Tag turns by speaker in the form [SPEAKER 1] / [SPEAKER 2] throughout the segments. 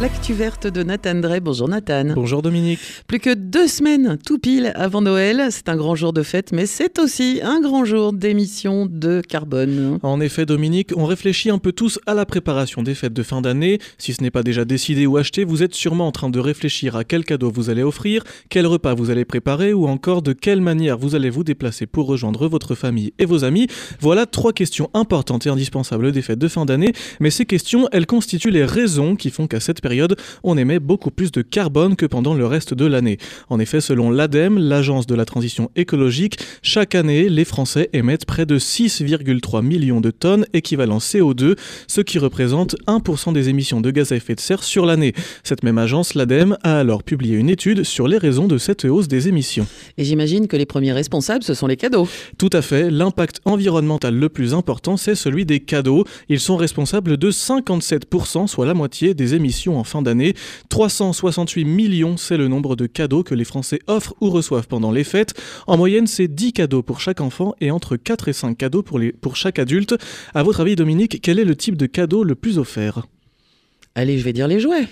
[SPEAKER 1] L'actu verte de Nathan Drey. Bonjour Nathan.
[SPEAKER 2] Bonjour Dominique.
[SPEAKER 1] Plus que deux semaines, tout pile avant Noël. C'est un grand jour de fête, mais c'est aussi un grand jour d'émission de carbone.
[SPEAKER 2] En effet, Dominique, on réfléchit un peu tous à la préparation des fêtes de fin d'année. Si ce n'est pas déjà décidé ou acheté, vous êtes sûrement en train de réfléchir à quel cadeau vous allez offrir, quel repas vous allez préparer ou encore de quelle manière vous allez vous déplacer pour rejoindre votre famille et vos amis. Voilà trois questions importantes et indispensables des fêtes de fin d'année, mais ces questions, elles constituent les raisons qui font qu'à cette période, on émet beaucoup plus de carbone que pendant le reste de l'année. En effet, selon l'ADEME, l'agence de la transition écologique, chaque année, les Français émettent près de 6,3 millions de tonnes équivalent CO2, ce qui représente 1% des émissions de gaz à effet de serre sur l'année. Cette même agence, l'ADEME, a alors publié une étude sur les raisons de cette hausse des émissions.
[SPEAKER 1] Et j'imagine que les premiers responsables, ce sont les cadeaux.
[SPEAKER 2] Tout à fait, l'impact environnemental le plus important, c'est celui des cadeaux. Ils sont responsables de 57%, soit la moitié des émissions en fin d'année. 368 millions, c'est le nombre de cadeaux que les Français offrent ou reçoivent pendant les fêtes. En moyenne, c'est 10 cadeaux pour chaque enfant et entre 4 et 5 cadeaux pour, les, pour chaque adulte. À votre avis, Dominique, quel est le type de cadeau le plus offert?
[SPEAKER 1] Allez, je vais dire les jouets.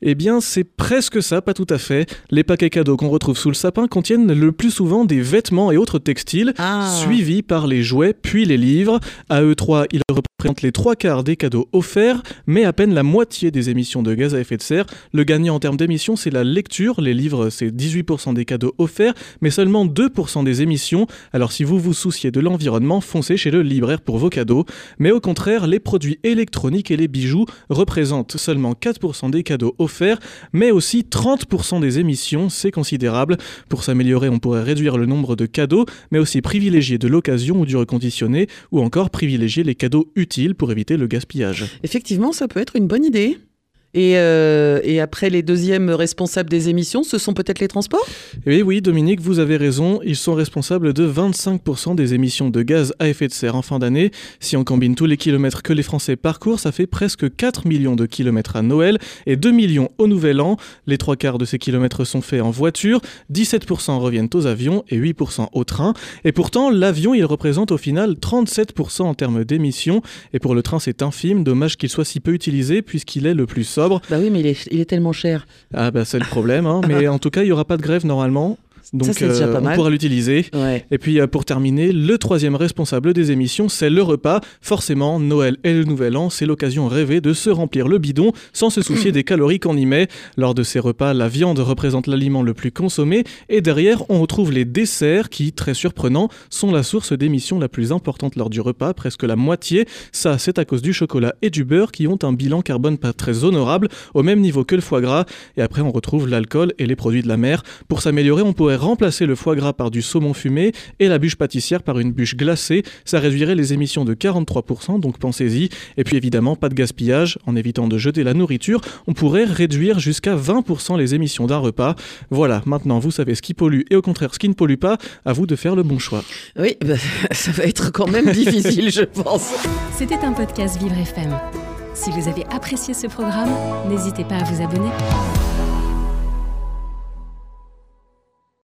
[SPEAKER 2] Eh bien, c'est presque ça, pas tout à fait. Les paquets cadeaux qu'on retrouve sous le sapin contiennent le plus souvent des vêtements et autres textiles,
[SPEAKER 1] Ah.
[SPEAKER 2] suivis par les jouets puis les livres. À eux trois, ils représentent les trois quarts des cadeaux offerts, mais à peine la moitié des émissions de gaz à effet de serre. Le gagnant en termes d'émissions, c'est la lecture. Les livres, c'est 18% des cadeaux offerts, mais seulement 2% des émissions. Alors si vous vous souciez de l'environnement, foncez chez le libraire pour vos cadeaux. Mais au contraire, les produits électroniques et les bijoux représentent seulement 4% des cadeaux offerts, mais aussi 30% des émissions, c'est considérable. Pour s'améliorer, on pourrait réduire le nombre de cadeaux, mais aussi privilégier de l'occasion ou du reconditionné, ou encore privilégier les cadeaux utiles pour éviter le gaspillage.
[SPEAKER 1] Effectivement, ça peut être une bonne idée. Et, euh, et après, les deuxièmes responsables des émissions, ce sont peut-être les transports?
[SPEAKER 2] Et oui, Dominique, vous avez raison, ils sont responsables de 25% des émissions de gaz à effet de serre en fin d'année. Si on combine tous les kilomètres que les Français parcourent, ça fait presque 4 millions de kilomètres à Noël et 2 millions au Nouvel An. Les trois quarts de ces kilomètres sont faits en voiture, 17% reviennent aux avions et 8% au train. Et pourtant, l'avion, il représente au final 37% en termes d'émissions. Et pour le train, c'est infime, dommage qu'il soit si peu utilisé puisqu'il est le plus sobre.
[SPEAKER 1] Bah oui, mais il est, il est tellement cher.
[SPEAKER 2] Ah bah c'est le problème, hein. mais en tout cas, il n'y aura pas de grève normalement. Donc
[SPEAKER 1] déjà pas
[SPEAKER 2] on
[SPEAKER 1] mal.
[SPEAKER 2] pourra l'utiliser.
[SPEAKER 1] Ouais.
[SPEAKER 2] Et puis euh, pour terminer, le troisième responsable des émissions, c'est le repas. Forcément, Noël et le Nouvel An, c'est l'occasion rêvée de se remplir le bidon sans se soucier des calories qu'on y met. Lors de ces repas, la viande représente l'aliment le plus consommé et derrière, on retrouve les desserts qui, très surprenant, sont la source d'émissions la plus importante lors du repas, presque la moitié. Ça, c'est à cause du chocolat et du beurre qui ont un bilan carbone pas très honorable, au même niveau que le foie gras. Et après, on retrouve l'alcool et les produits de la mer. Pour s'améliorer, on pourrait remplacer le foie gras par du saumon fumé et la bûche pâtissière par une bûche glacée. Ça réduirait les émissions de 43%, donc pensez-y. Et puis évidemment, pas de gaspillage. En évitant de jeter la nourriture, on pourrait réduire jusqu'à 20% les émissions d'un repas. Voilà, maintenant vous savez ce qui pollue et au contraire ce qui ne pollue pas. À vous de faire le bon choix.
[SPEAKER 1] Oui, bah, ça va être quand même difficile, je pense.
[SPEAKER 3] C'était un podcast Vivre FM. Si vous avez apprécié ce programme, n'hésitez pas à vous abonner.